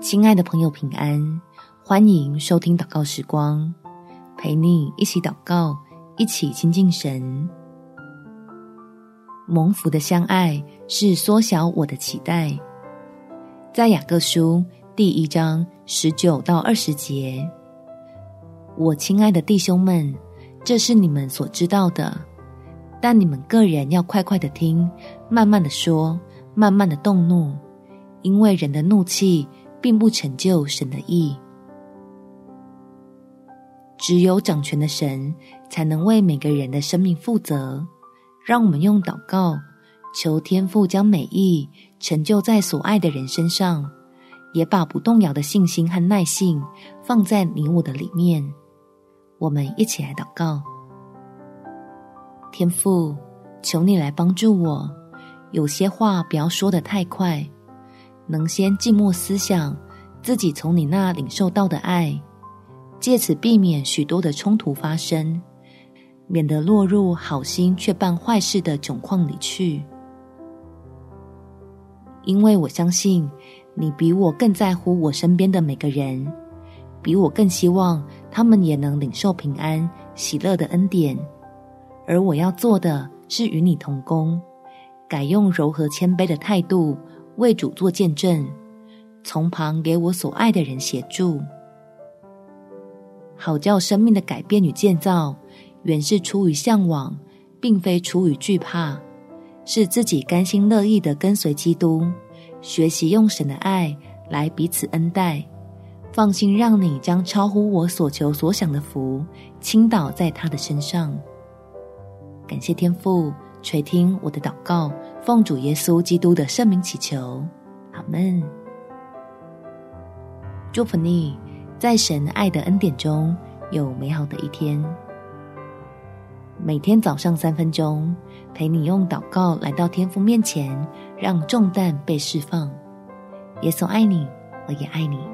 亲爱的朋友，平安！欢迎收听祷告时光，陪你一起祷告，一起亲近神。蒙福的相爱是缩小我的期待。在雅各书第一章十九到二十节，我亲爱的弟兄们，这是你们所知道的，但你们个人要快快的听，慢慢的说，慢慢的动怒，因为人的怒气。并不成就神的意。只有掌权的神才能为每个人的生命负责。让我们用祷告求天父将美意成就在所爱的人身上，也把不动摇的信心和耐性放在你我的里面。我们一起来祷告：天父，求你来帮助我，有些话不要说得太快。能先静默思想自己从你那领受到的爱，借此避免许多的冲突发生，免得落入好心却办坏事的窘况里去。因为我相信你比我更在乎我身边的每个人，比我更希望他们也能领受平安喜乐的恩典，而我要做的是与你同工，改用柔和谦卑的态度。为主做见证，从旁给我所爱的人协助，好叫生命的改变与建造，原是出于向往，并非出于惧怕，是自己甘心乐意的跟随基督，学习用神的爱来彼此恩待，放心让你将超乎我所求所想的福倾倒在他的身上。感谢天父。垂听我的祷告，奉主耶稣基督的圣名祈求，阿门。祝福你，在神爱的恩典中有美好的一天。每天早上三分钟，陪你用祷告来到天父面前，让重担被释放。耶稣爱你，我也爱你。